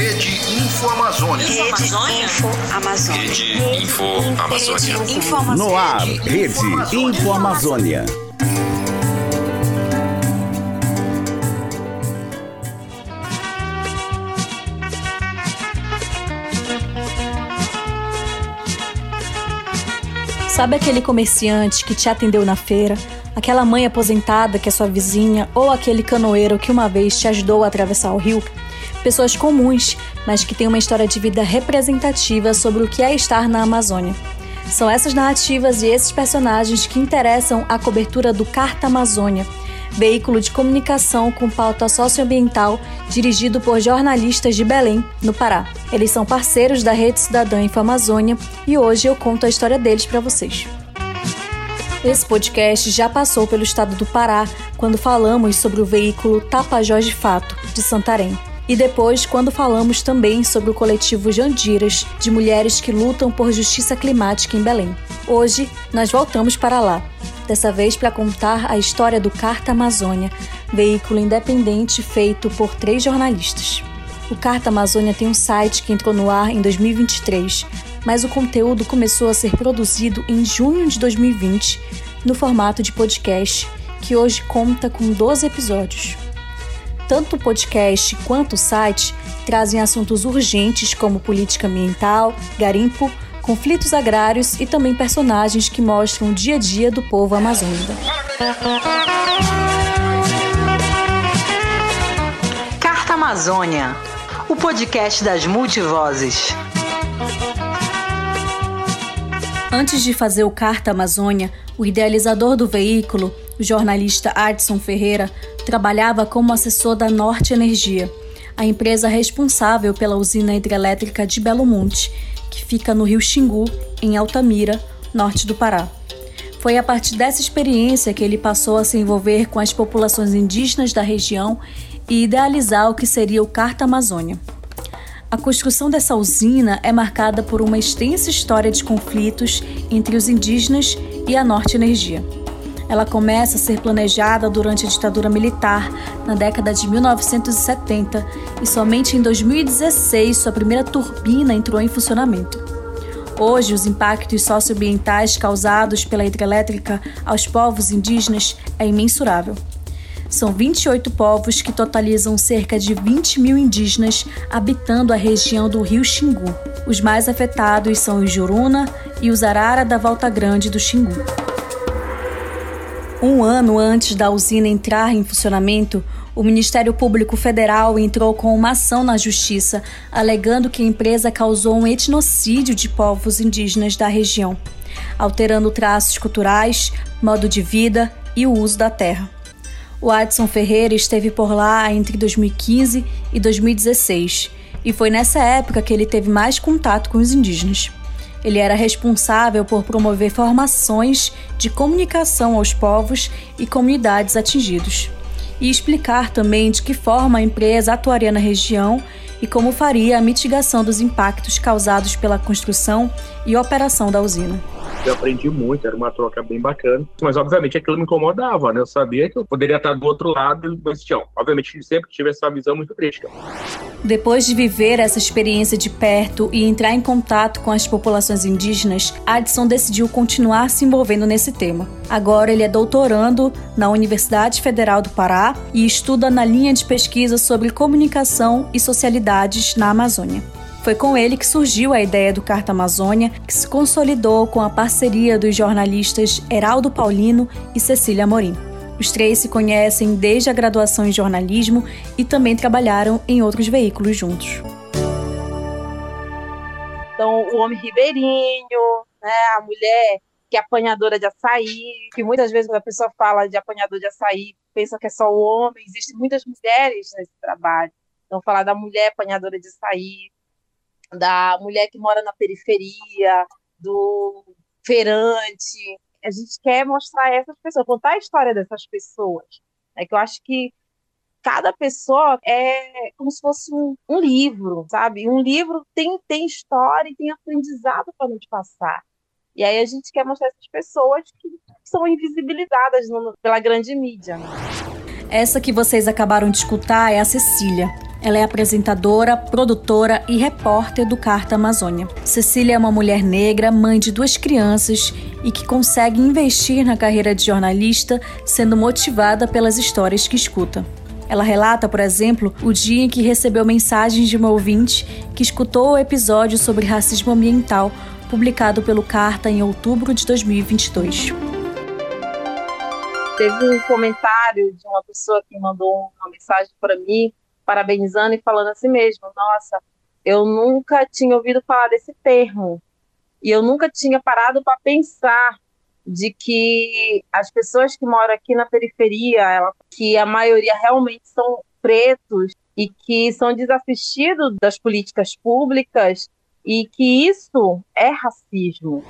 Rede Info Amazônia. Rede Info Amazônia. Rede Info Amazônia. Info Amazônia. No ar, Rede Info Amazônia. Sabe aquele comerciante que te atendeu na feira? Aquela mãe aposentada que é sua vizinha ou aquele canoeiro que uma vez te ajudou a atravessar o rio? Pessoas comuns, mas que têm uma história de vida representativa sobre o que é estar na Amazônia. São essas narrativas e esses personagens que interessam a cobertura do Carta Amazônia, veículo de comunicação com pauta socioambiental dirigido por jornalistas de Belém, no Pará. Eles são parceiros da Rede Cidadã Info Amazônia e hoje eu conto a história deles para vocês. Esse podcast já passou pelo estado do Pará quando falamos sobre o veículo Tapajós de Fato, de Santarém. E depois, quando falamos também sobre o coletivo Jandiras, de mulheres que lutam por justiça climática em Belém. Hoje, nós voltamos para lá, dessa vez para contar a história do Carta Amazônia, veículo independente feito por três jornalistas. O Carta Amazônia tem um site que entrou no ar em 2023, mas o conteúdo começou a ser produzido em junho de 2020, no formato de podcast, que hoje conta com 12 episódios. Tanto o podcast quanto o site trazem assuntos urgentes como política ambiental, garimpo, conflitos agrários e também personagens que mostram o dia a dia do povo amazônico. Carta Amazônia, o podcast das multivozes. Antes de fazer o Carta Amazônia, o idealizador do veículo, o jornalista Adson Ferreira, trabalhava como assessor da Norte Energia, a empresa responsável pela usina hidrelétrica de Belo Monte, que fica no rio Xingu, em Altamira, norte do Pará. Foi a partir dessa experiência que ele passou a se envolver com as populações indígenas da região e idealizar o que seria o Carta Amazônia. A construção dessa usina é marcada por uma extensa história de conflitos entre os indígenas e a Norte Energia. Ela começa a ser planejada durante a ditadura militar, na década de 1970, e somente em 2016 sua primeira turbina entrou em funcionamento. Hoje, os impactos socioambientais causados pela hidrelétrica aos povos indígenas é imensurável. São 28 povos que totalizam cerca de 20 mil indígenas habitando a região do rio Xingu. Os mais afetados são os Juruna e os Arara da Volta Grande do Xingu. Um ano antes da usina entrar em funcionamento, o Ministério Público Federal entrou com uma ação na Justiça, alegando que a empresa causou um etnocídio de povos indígenas da região, alterando traços culturais, modo de vida e o uso da terra. O Adson Ferreira esteve por lá entre 2015 e 2016, e foi nessa época que ele teve mais contato com os indígenas. Ele era responsável por promover formações de comunicação aos povos e comunidades atingidos, e explicar também de que forma a empresa atuaria na região e como faria a mitigação dos impactos causados pela construção e operação da usina. Eu aprendi muito, era uma troca bem bacana. Mas, obviamente, aquilo me incomodava, né? Eu sabia que eu poderia estar do outro lado, mas, tinha, obviamente, sempre tive essa visão muito crítica. Depois de viver essa experiência de perto e entrar em contato com as populações indígenas, Adson decidiu continuar se envolvendo nesse tema. Agora ele é doutorando na Universidade Federal do Pará e estuda na linha de pesquisa sobre comunicação e socialidades na Amazônia. Foi com ele que surgiu a ideia do Carta Amazônia, que se consolidou com a parceria dos jornalistas Heraldo Paulino e Cecília Amorim. Os três se conhecem desde a graduação em jornalismo e também trabalharam em outros veículos juntos. Então, o homem ribeirinho, né, a mulher que é apanhadora de açaí, que muitas vezes quando a pessoa fala de apanhador de açaí, pensa que é só o homem, existem muitas mulheres nesse trabalho. Então, falar da mulher apanhadora de açaí, da mulher que mora na periferia, do feirante. A gente quer mostrar essas pessoas, contar a história dessas pessoas. É que eu acho que cada pessoa é como se fosse um, um livro, sabe? Um livro tem, tem história e tem aprendizado para nos passar. E aí a gente quer mostrar essas pessoas que são invisibilizadas no, pela grande mídia. Essa que vocês acabaram de escutar é a Cecília. Ela é apresentadora, produtora e repórter do Carta Amazônia. Cecília é uma mulher negra, mãe de duas crianças e que consegue investir na carreira de jornalista sendo motivada pelas histórias que escuta. Ela relata, por exemplo, o dia em que recebeu mensagens de uma ouvinte que escutou o episódio sobre racismo ambiental publicado pelo Carta em outubro de 2022. Teve um comentário de uma pessoa que mandou uma mensagem para mim parabenizando e falando assim mesmo: Nossa, eu nunca tinha ouvido falar desse termo e eu nunca tinha parado para pensar de que as pessoas que moram aqui na periferia, ela, que a maioria realmente são pretos e que são desassistidos das políticas públicas e que isso é racismo.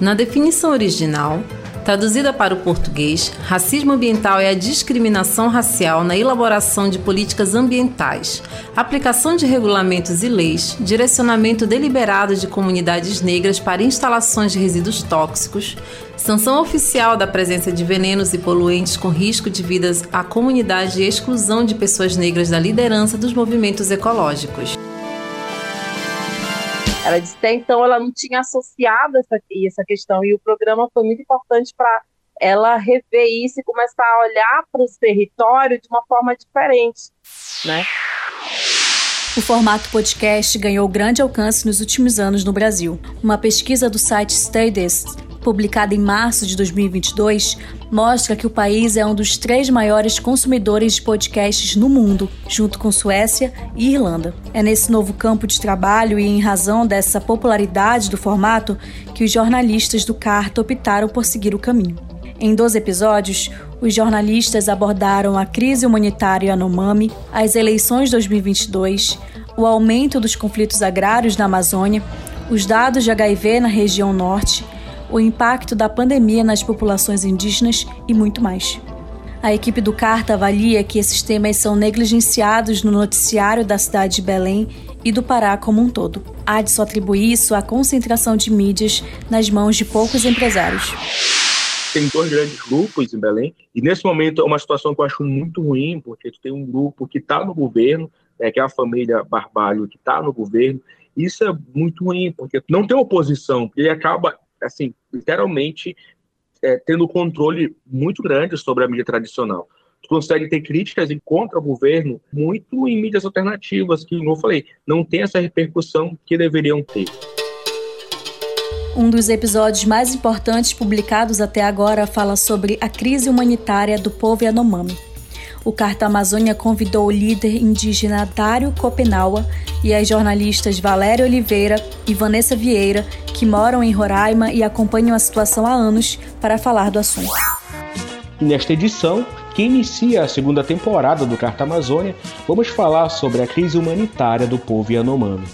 Na definição original, Traduzida para o português, racismo ambiental é a discriminação racial na elaboração de políticas ambientais, aplicação de regulamentos e leis, direcionamento deliberado de comunidades negras para instalações de resíduos tóxicos, sanção oficial da presença de venenos e poluentes com risco de vidas à comunidade e exclusão de pessoas negras da liderança dos movimentos ecológicos. Ela disse até então ela não tinha associado essa, essa questão e o programa foi muito importante para ela rever isso e começar a olhar para os territórios de uma forma diferente, né? O formato podcast ganhou grande alcance nos últimos anos no Brasil. Uma pesquisa do site Stardust publicada em março de 2022, mostra que o país é um dos três maiores consumidores de podcasts no mundo, junto com Suécia e Irlanda. É nesse novo campo de trabalho e em razão dessa popularidade do formato que os jornalistas do Carta optaram por seguir o caminho. Em 12 episódios, os jornalistas abordaram a crise humanitária Yanomami, as eleições 2022, o aumento dos conflitos agrários na Amazônia, os dados de HIV na região norte, o impacto da pandemia nas populações indígenas e muito mais. A equipe do Carta avalia que esses temas são negligenciados no noticiário da cidade de Belém e do Pará como um todo. Há de só atribuir isso à concentração de mídias nas mãos de poucos empresários. Tem dois grandes grupos em Belém, e nesse momento é uma situação que eu acho muito ruim, porque tu tem um grupo que está no governo, é, que é a família Barbalho, que está no governo, isso é muito ruim, porque não tem oposição, ele acaba assim, literalmente é, tendo controle muito grande sobre a mídia tradicional. Tu consegue ter críticas em contra o governo muito em mídias alternativas, que, como eu falei, não tem essa repercussão que deveriam ter. Um dos episódios mais importantes publicados até agora fala sobre a crise humanitária do povo Yanomami. O Carta Amazônia convidou o líder indígena Dário Copenaua e as jornalistas Valéria Oliveira e Vanessa Vieira, que moram em Roraima e acompanham a situação há anos, para falar do assunto. Nesta edição, que inicia a segunda temporada do Carta Amazônia, vamos falar sobre a crise humanitária do povo Yanomami.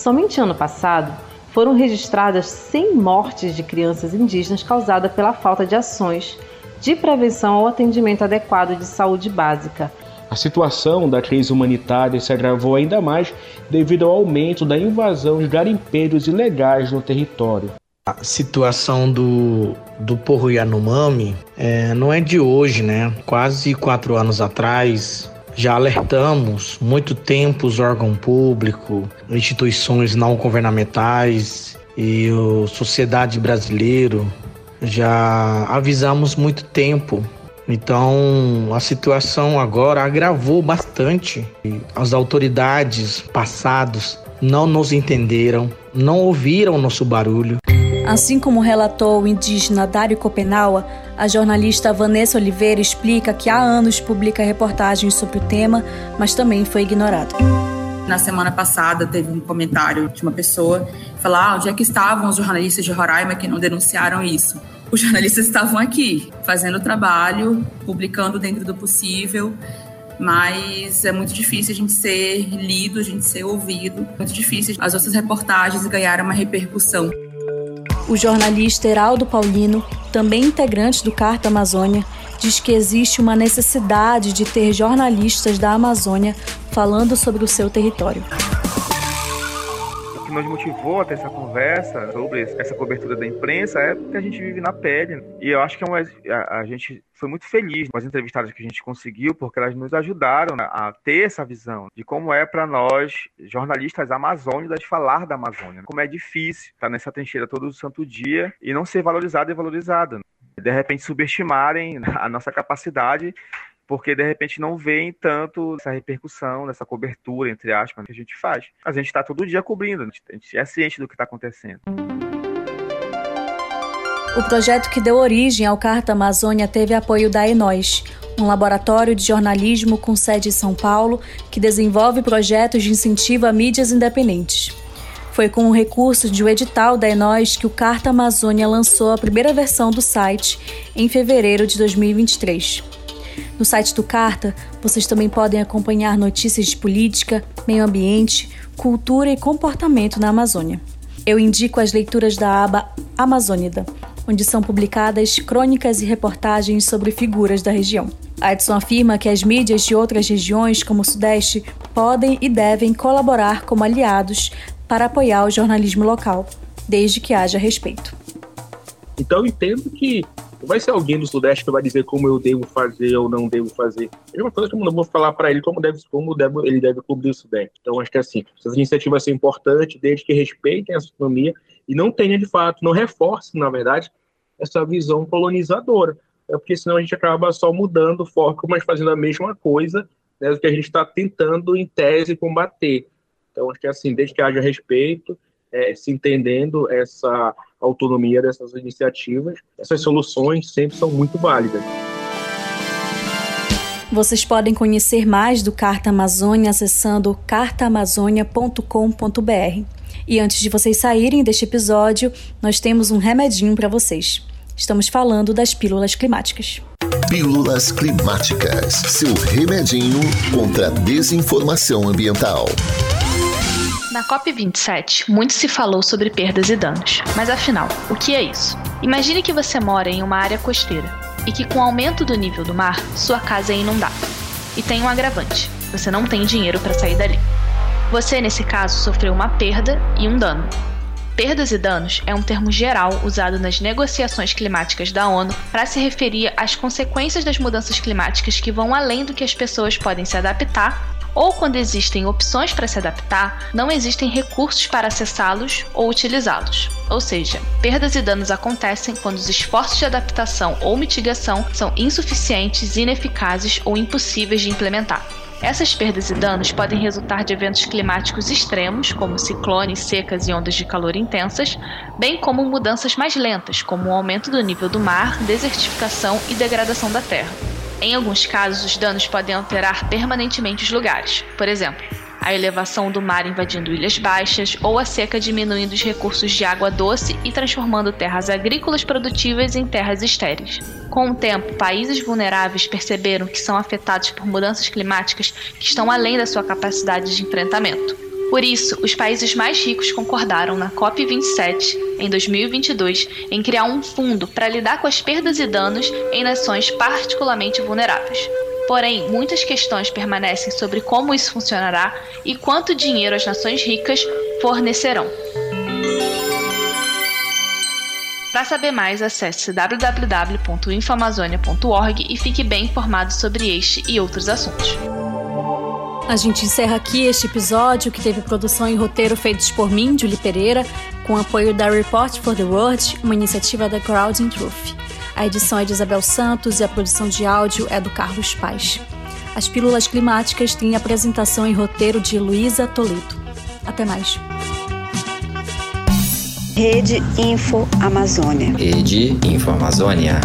Somente ano passado, foram registradas 100 mortes de crianças indígenas causadas pela falta de ações de prevenção ao atendimento adequado de saúde básica. A situação da crise humanitária se agravou ainda mais devido ao aumento da invasão de garimpeiros ilegais no território. A situação do, do Porro Yanomami é, não é de hoje, né? Quase quatro anos atrás, já alertamos muito tempo os órgãos públicos, instituições não governamentais e a sociedade brasileira já avisamos muito tempo. Então a situação agora agravou bastante. As autoridades passados não nos entenderam, não ouviram nosso barulho. Assim como relatou o indígena Dário Copenaua, a jornalista Vanessa Oliveira explica que há anos publica reportagens sobre o tema, mas também foi ignorado. Na semana passada teve um comentário de uma pessoa falar ah, onde é que estavam os jornalistas de Roraima que não denunciaram isso os jornalistas estavam aqui, fazendo o trabalho, publicando dentro do possível, mas é muito difícil a gente ser lido, a gente ser ouvido, muito difícil as nossas reportagens ganharem uma repercussão. O jornalista Heraldo Paulino, também integrante do Carta Amazônia, diz que existe uma necessidade de ter jornalistas da Amazônia falando sobre o seu território que nos motivou a ter essa conversa sobre essa cobertura da imprensa é porque a gente vive na pele. E eu acho que é uma, a, a gente foi muito feliz com as entrevistadas que a gente conseguiu, porque elas nos ajudaram né, a ter essa visão de como é para nós, jornalistas amazônicos, falar da Amazônia. Como é difícil estar nessa trincheira todo santo dia e não ser valorizado e valorizado. De repente subestimarem a nossa capacidade porque de repente não veem tanto essa repercussão, dessa cobertura, entre aspas, que a gente faz. A gente está todo dia cobrindo, a gente é ciente do que está acontecendo. O projeto que deu origem ao Carta Amazônia teve apoio da Enóis, um laboratório de jornalismo com sede em São Paulo que desenvolve projetos de incentivo a mídias independentes. Foi com o recurso de um edital da Enóis que o Carta Amazônia lançou a primeira versão do site em fevereiro de 2023. No site do Carta, vocês também podem acompanhar notícias de política, meio ambiente, cultura e comportamento na Amazônia. Eu indico as leituras da aba Amazônida, onde são publicadas crônicas e reportagens sobre figuras da região. Edson afirma que as mídias de outras regiões, como o Sudeste, podem e devem colaborar como aliados para apoiar o jornalismo local, desde que haja respeito. Então eu entendo que vai ser alguém do Sudeste que vai dizer como eu devo fazer ou não devo fazer. É uma coisa que eu não vou falar para ele como, deve, como deve, ele deve cobrir o Sudeste. Então, acho que assim, essas iniciativas são importantes, desde que respeitem a astronomia e não tenha, de fato, não reforce, na verdade, essa visão colonizadora. É porque senão a gente acaba só mudando o foco, mas fazendo a mesma coisa né, do que a gente está tentando, em tese, combater. Então, acho que assim, desde que haja respeito, é, se entendendo essa autonomia dessas iniciativas, essas soluções sempre são muito válidas. Vocês podem conhecer mais do Carta Amazônia acessando cartaamazônia.com.br. E antes de vocês saírem deste episódio, nós temos um remedinho para vocês. Estamos falando das pílulas climáticas. Pílulas climáticas, seu remedinho contra a desinformação ambiental. Na COP27, muito se falou sobre perdas e danos. Mas afinal, o que é isso? Imagine que você mora em uma área costeira e que, com o aumento do nível do mar, sua casa é inundada. E tem um agravante: você não tem dinheiro para sair dali. Você, nesse caso, sofreu uma perda e um dano. Perdas e danos é um termo geral usado nas negociações climáticas da ONU para se referir às consequências das mudanças climáticas que vão além do que as pessoas podem se adaptar ou quando existem opções para se adaptar, não existem recursos para acessá-los ou utilizá-los. Ou seja, perdas e danos acontecem quando os esforços de adaptação ou mitigação são insuficientes, ineficazes ou impossíveis de implementar. Essas perdas e danos podem resultar de eventos climáticos extremos, como ciclones, secas e ondas de calor intensas, bem como mudanças mais lentas, como o aumento do nível do mar, desertificação e degradação da terra. Em alguns casos, os danos podem alterar permanentemente os lugares. Por exemplo, a elevação do mar invadindo ilhas baixas ou a seca diminuindo os recursos de água doce e transformando terras agrícolas produtivas em terras estéreis. Com o tempo, países vulneráveis perceberam que são afetados por mudanças climáticas que estão além da sua capacidade de enfrentamento. Por isso, os países mais ricos concordaram na COP27, em 2022, em criar um fundo para lidar com as perdas e danos em nações particularmente vulneráveis. Porém, muitas questões permanecem sobre como isso funcionará e quanto dinheiro as nações ricas fornecerão. Para saber mais, acesse www.infoamazonia.org e fique bem informado sobre este e outros assuntos. A gente encerra aqui este episódio que teve produção e roteiro feitos por mim, Julie Pereira, com apoio da Report for the World, uma iniciativa da Crowd Truth. A edição é de Isabel Santos e a produção de áudio é do Carlos Paz. As Pílulas Climáticas têm apresentação e roteiro de Luísa Toledo. Até mais. Rede Info Amazônia. Rede Info Amazônia.